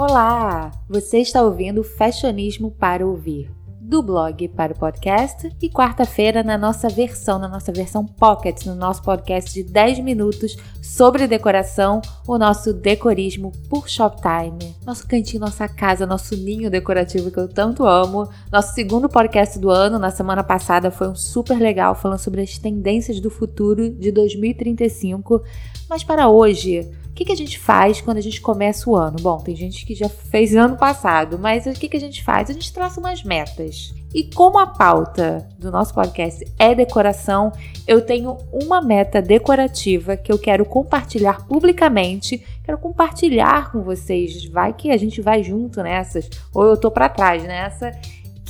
Olá! Você está ouvindo Fashionismo para Ouvir, do blog para o podcast e quarta-feira na nossa versão, na nossa versão Pocket, no nosso podcast de 10 minutos sobre decoração, o nosso decorismo por Shoptime, nosso cantinho, nossa casa, nosso ninho decorativo que eu tanto amo. Nosso segundo podcast do ano, na semana passada, foi um super legal falando sobre as tendências do futuro de 2035, mas para hoje que, que a gente faz quando a gente começa o ano? Bom, tem gente que já fez ano passado, mas o que, que a gente faz? A gente traça umas metas. E como a pauta do nosso podcast é decoração, eu tenho uma meta decorativa que eu quero compartilhar publicamente. Quero compartilhar com vocês. Vai que a gente vai junto nessas, ou eu tô para trás nessa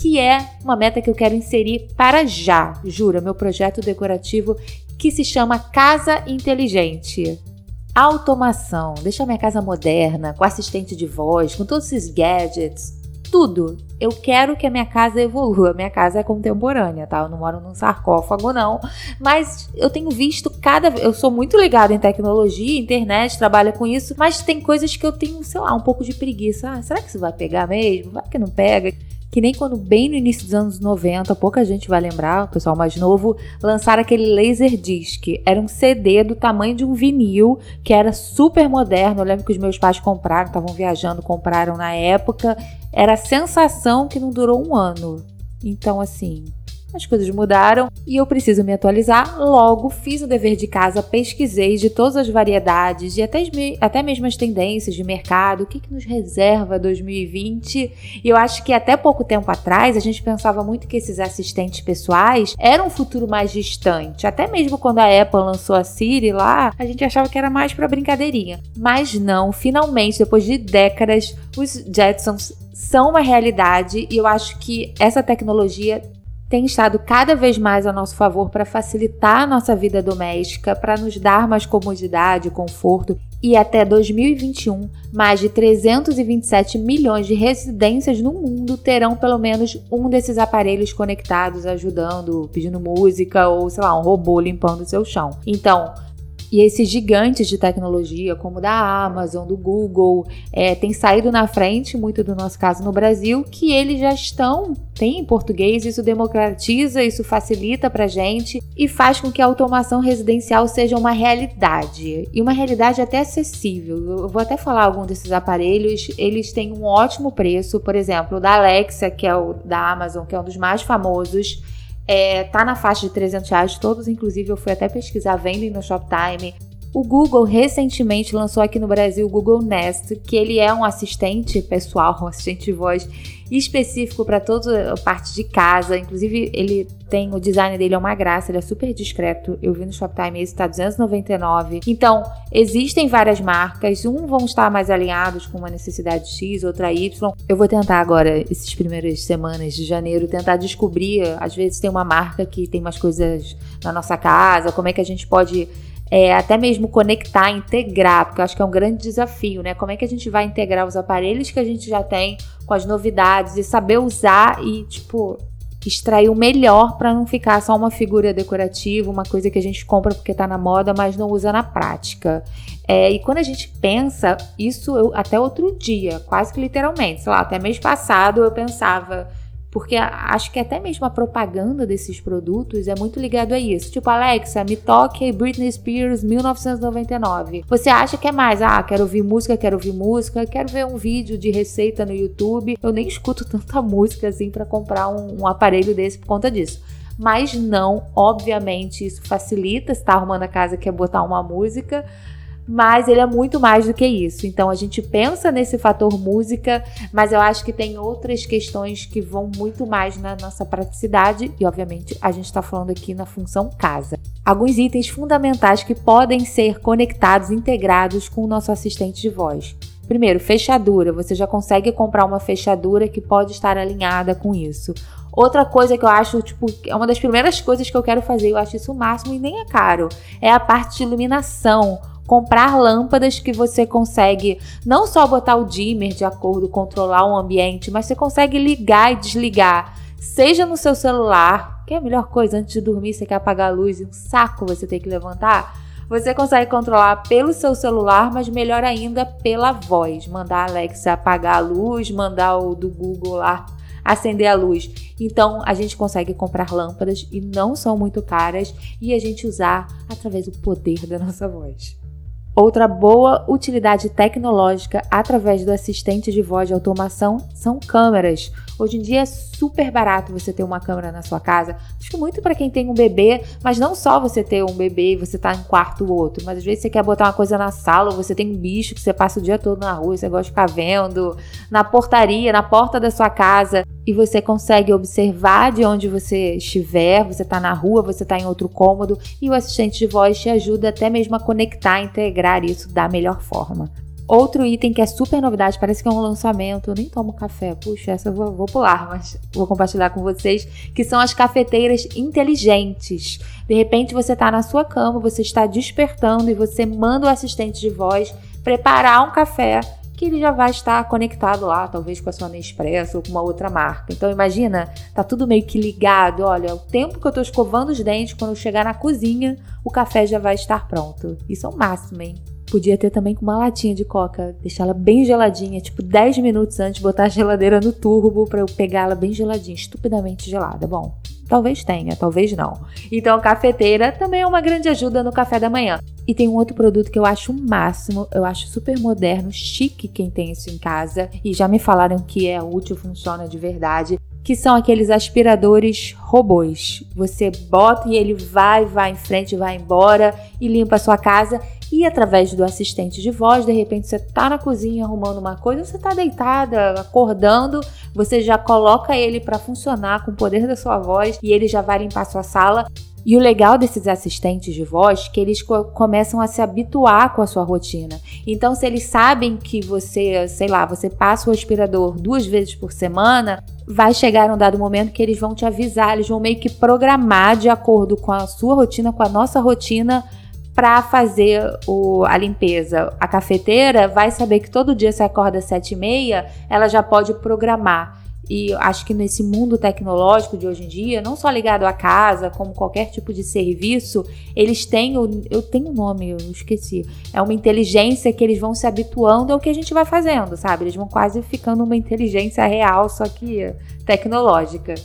que é uma meta que eu quero inserir para já, jura, meu projeto decorativo que se chama Casa Inteligente. Automação, deixar minha casa moderna, com assistente de voz, com todos esses gadgets, tudo. Eu quero que a minha casa evolua. Minha casa é contemporânea, tá? Eu não moro num sarcófago, não. Mas eu tenho visto cada Eu sou muito ligada em tecnologia, internet, trabalho com isso. Mas tem coisas que eu tenho, sei lá, um pouco de preguiça. Ah, será que isso vai pegar mesmo? Vai que não pega que nem quando bem no início dos anos 90, pouca gente vai lembrar, o pessoal mais novo, lançaram aquele Laserdisc. Era um CD do tamanho de um vinil, que era super moderno. Eu lembro que os meus pais compraram, estavam viajando, compraram na época. Era a sensação que não durou um ano. Então, assim, as coisas mudaram e eu preciso me atualizar. Logo, fiz o dever de casa, pesquisei de todas as variedades e até, até mesmo as tendências de mercado, o que, que nos reserva 2020. E eu acho que até pouco tempo atrás a gente pensava muito que esses assistentes pessoais eram um futuro mais distante. Até mesmo quando a Apple lançou a Siri lá, a gente achava que era mais para brincadeirinha. Mas não, finalmente, depois de décadas, os Jetsons são uma realidade e eu acho que essa tecnologia tem estado cada vez mais a nosso favor para facilitar a nossa vida doméstica, para nos dar mais comodidade, conforto e até 2021, mais de 327 milhões de residências no mundo terão pelo menos um desses aparelhos conectados, ajudando, pedindo música ou, sei lá, um robô limpando o seu chão. Então, e esses gigantes de tecnologia, como da Amazon, do Google, é, têm saído na frente, muito do nosso caso no Brasil, que eles já estão, tem em português, isso democratiza, isso facilita para gente e faz com que a automação residencial seja uma realidade. E uma realidade até acessível. Eu vou até falar algum desses aparelhos, eles têm um ótimo preço, por exemplo, o da Alexa, que é o da Amazon, que é um dos mais famosos é, tá na faixa de 300 reais, todos, inclusive eu fui até pesquisar, vendem no Shoptime. O Google recentemente lançou aqui no Brasil o Google Nest, que ele é um assistente pessoal, um assistente de voz específico para toda a parte de casa. Inclusive, ele tem o design dele é uma graça, ele é super discreto. Eu vi no Shoptime esse tá 299. Então, existem várias marcas, um vão estar mais alinhados com uma necessidade X, outra Y. Eu vou tentar agora esses primeiras semanas de janeiro tentar descobrir, às vezes tem uma marca que tem mais coisas na nossa casa, como é que a gente pode é, até mesmo conectar, integrar, porque eu acho que é um grande desafio, né? Como é que a gente vai integrar os aparelhos que a gente já tem com as novidades e saber usar e, tipo, extrair o melhor para não ficar só uma figura decorativa, uma coisa que a gente compra porque tá na moda, mas não usa na prática. É, e quando a gente pensa, isso eu, até outro dia, quase que literalmente, sei lá, até mês passado eu pensava porque acho que até mesmo a propaganda desses produtos é muito ligado a isso. Tipo, Alexa, me toque Britney Spears 1999. Você acha que é mais? Ah, quero ouvir música, quero ouvir música, quero ver um vídeo de receita no YouTube. Eu nem escuto tanta música assim para comprar um, um aparelho desse por conta disso mas não, obviamente, isso facilita se tá arrumando a casa quer botar uma música, mas ele é muito mais do que isso. Então a gente pensa nesse fator música, mas eu acho que tem outras questões que vão muito mais na nossa praticidade e, obviamente, a gente está falando aqui na função casa. Alguns itens fundamentais que podem ser conectados, integrados com o nosso assistente de voz. Primeiro, fechadura. Você já consegue comprar uma fechadura que pode estar alinhada com isso. Outra coisa que eu acho, tipo, é uma das primeiras coisas que eu quero fazer, eu acho isso o máximo e nem é caro, é a parte de iluminação comprar lâmpadas que você consegue não só botar o dimmer de acordo, controlar o ambiente, mas você consegue ligar e desligar, seja no seu celular, que é a melhor coisa antes de dormir, você quer apagar a luz e um saco você tem que levantar. Você consegue controlar pelo seu celular, mas melhor ainda pela voz. Mandar a Alexa apagar a luz, mandar o do Google lá acender a luz. Então a gente consegue comprar lâmpadas e não são muito caras e a gente usar através do poder da nossa voz. Outra boa utilidade tecnológica através do assistente de voz de automação são câmeras. Hoje em dia é super barato você ter uma câmera na sua casa. Acho que muito para quem tem um bebê, mas não só você ter um bebê e você tá em quarto ou outro, mas às vezes você quer botar uma coisa na sala, ou você tem um bicho que você passa o dia todo na rua, você gosta de ficar vendo, na portaria, na porta da sua casa e você consegue observar de onde você estiver, você está na rua, você está em outro cômodo e o assistente de voz te ajuda até mesmo a conectar, integrar isso da melhor forma. Outro item que é super novidade, parece que é um lançamento, eu nem tomo café, puxa, essa eu vou, vou pular, mas vou compartilhar com vocês, que são as cafeteiras inteligentes. De repente você está na sua cama, você está despertando e você manda o assistente de voz preparar um café que ele já vai estar conectado lá, talvez com a sua Nespresso ou com uma outra marca. Então imagina, tá tudo meio que ligado. Olha, o tempo que eu tô escovando os dentes, quando eu chegar na cozinha, o café já vai estar pronto. Isso é o máximo, hein? Podia ter também com uma latinha de coca, deixá-la bem geladinha, tipo 10 minutos antes, botar a geladeira no turbo para eu pegá-la bem geladinha, estupidamente gelada. Bom, talvez tenha, talvez não. Então, cafeteira também é uma grande ajuda no café da manhã. E tem um outro produto que eu acho o máximo, eu acho super moderno, chique quem tem isso em casa, e já me falaram que é útil, funciona de verdade que são aqueles aspiradores robôs. Você bota e ele vai, vai em frente, vai embora e limpa a sua casa. E através do assistente de voz, de repente você tá na cozinha arrumando uma coisa, você tá deitada, acordando, você já coloca ele para funcionar com o poder da sua voz e ele já vai limpar sua sala e o legal desses assistentes de voz é que eles co começam a se habituar com a sua rotina. Então, se eles sabem que você, sei lá, você passa o aspirador duas vezes por semana, vai chegar um dado momento que eles vão te avisar, eles vão meio que programar de acordo com a sua rotina, com a nossa rotina, para fazer o, a limpeza. A cafeteira vai saber que todo dia você acorda às sete e meia, ela já pode programar. E acho que nesse mundo tecnológico de hoje em dia, não só ligado à casa, como qualquer tipo de serviço, eles têm o. Eu tenho um nome, eu esqueci. É uma inteligência que eles vão se habituando ao que a gente vai fazendo, sabe? Eles vão quase ficando uma inteligência real, só que tecnológica.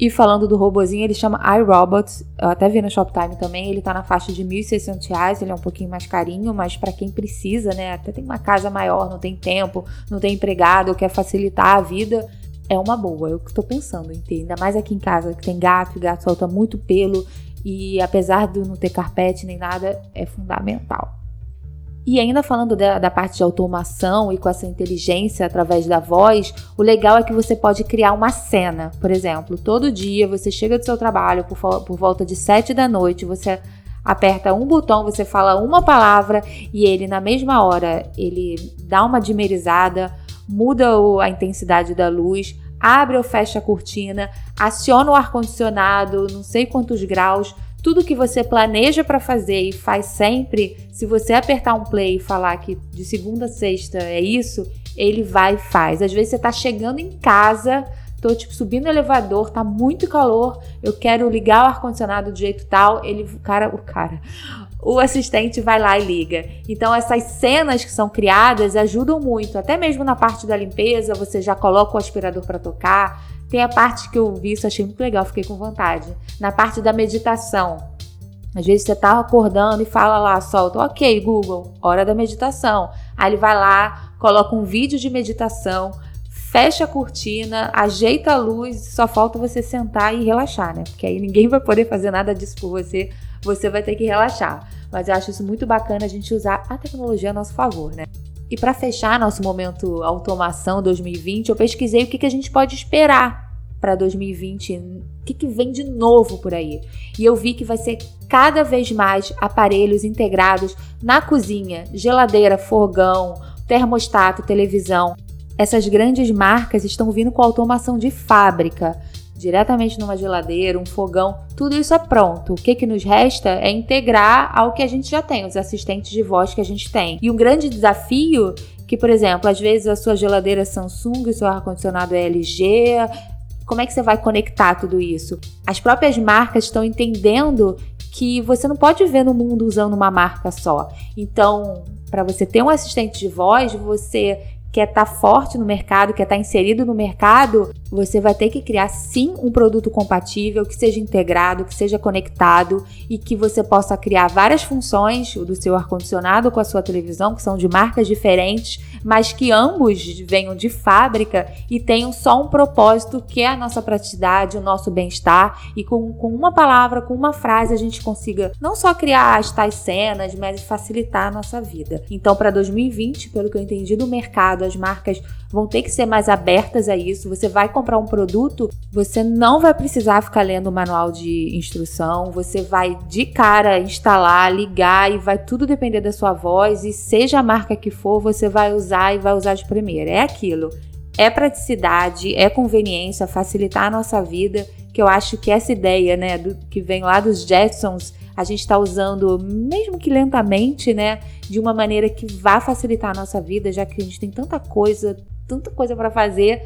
E falando do robozinho, ele chama iRobot. Eu até vi no Shoptime também. Ele tá na faixa de R$ 1.600. Ele é um pouquinho mais carinho, mas para quem precisa, né? Até tem uma casa maior, não tem tempo, não tem empregado, quer facilitar a vida é uma boa, eu estou pensando em ter, ainda mais aqui em casa que tem gato, e gato solta muito pelo e apesar de não ter carpete nem nada, é fundamental. E ainda falando da, da, parte de automação e com essa inteligência através da voz, o legal é que você pode criar uma cena. Por exemplo, todo dia você chega do seu trabalho por, por volta de 7 da noite, você aperta um botão, você fala uma palavra e ele na mesma hora ele dá uma dimerizada, muda a intensidade da luz, abre ou fecha a cortina, aciona o ar-condicionado, não sei quantos graus, tudo que você planeja para fazer e faz sempre, se você apertar um play e falar que de segunda a sexta é isso, ele vai e faz. Às vezes você está chegando em casa, tô tipo subindo o elevador, tá muito calor, eu quero ligar o ar condicionado do jeito tal, ele, o cara, o cara, o assistente vai lá e liga. Então essas cenas que são criadas ajudam muito, até mesmo na parte da limpeza, você já coloca o aspirador para tocar. Tem a parte que eu vi, isso achei muito legal, fiquei com vontade. Na parte da meditação. Às vezes você tá acordando e fala lá, solta, ok, Google, hora da meditação. Aí ele vai lá, coloca um vídeo de meditação, fecha a cortina, ajeita a luz, só falta você sentar e relaxar, né? Porque aí ninguém vai poder fazer nada disso por você você vai ter que relaxar. Mas eu acho isso muito bacana a gente usar a tecnologia a nosso favor, né? E para fechar nosso momento automação 2020, eu pesquisei o que, que a gente pode esperar para 2020, o que, que vem de novo por aí. E eu vi que vai ser cada vez mais aparelhos integrados na cozinha, geladeira, fogão, termostato, televisão. Essas grandes marcas estão vindo com automação de fábrica diretamente numa geladeira, um fogão, tudo isso é pronto. O que, que nos resta é integrar ao que a gente já tem, os assistentes de voz que a gente tem. E um grande desafio que, por exemplo, às vezes a sua geladeira é Samsung, o seu ar-condicionado é LG, como é que você vai conectar tudo isso? As próprias marcas estão entendendo que você não pode ver no mundo usando uma marca só. Então, para você ter um assistente de voz, você quer estar tá forte no mercado, quer estar tá inserido no mercado, você vai ter que criar sim um produto compatível, que seja integrado, que seja conectado e que você possa criar várias funções do seu ar-condicionado com a sua televisão, que são de marcas diferentes, mas que ambos venham de fábrica e tenham só um propósito que é a nossa praticidade, o nosso bem-estar e com, com uma palavra, com uma frase a gente consiga não só criar as tais cenas, mas facilitar a nossa vida. Então, para 2020, pelo que eu entendi do mercado, as marcas vão ter que ser mais abertas a isso. Você vai comprar um produto, você não vai precisar ficar lendo o manual de instrução, você vai de cara instalar, ligar e vai tudo depender da sua voz e seja a marca que for, você vai usar e vai usar de primeira. É aquilo. É praticidade, é conveniência, facilitar a nossa vida, que eu acho que essa ideia, né, do, que vem lá dos Jetsons, a gente está usando, mesmo que lentamente, né, de uma maneira que vá facilitar a nossa vida, já que a gente tem tanta coisa, tanta coisa para fazer,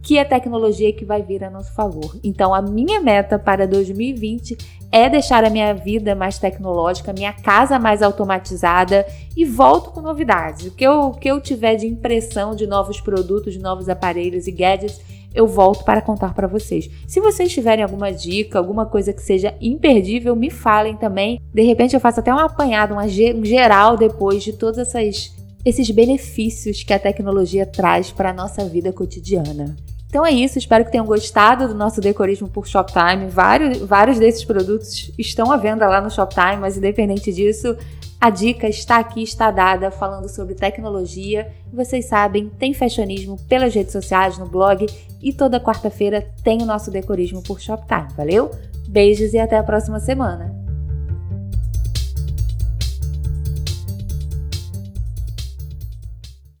que é tecnologia que vai vir a nosso favor. Então, a minha meta para 2020 é deixar a minha vida mais tecnológica, minha casa mais automatizada e volto com novidades. O que eu, o que eu tiver de impressão de novos produtos, de novos aparelhos e gadgets, eu volto para contar para vocês. Se vocês tiverem alguma dica, alguma coisa que seja imperdível, me falem também. De repente eu faço até uma apanhada, um geral depois de todos essas, esses benefícios que a tecnologia traz para a nossa vida cotidiana. Então é isso, espero que tenham gostado do nosso decorismo por Shoptime. Vários, vários desses produtos estão à venda lá no Shoptime, mas independente disso, a dica está aqui, está dada, falando sobre tecnologia. Vocês sabem, tem fashionismo pelas redes sociais, no blog e toda quarta-feira tem o nosso decorismo por Shoptime, valeu? Beijos e até a próxima semana!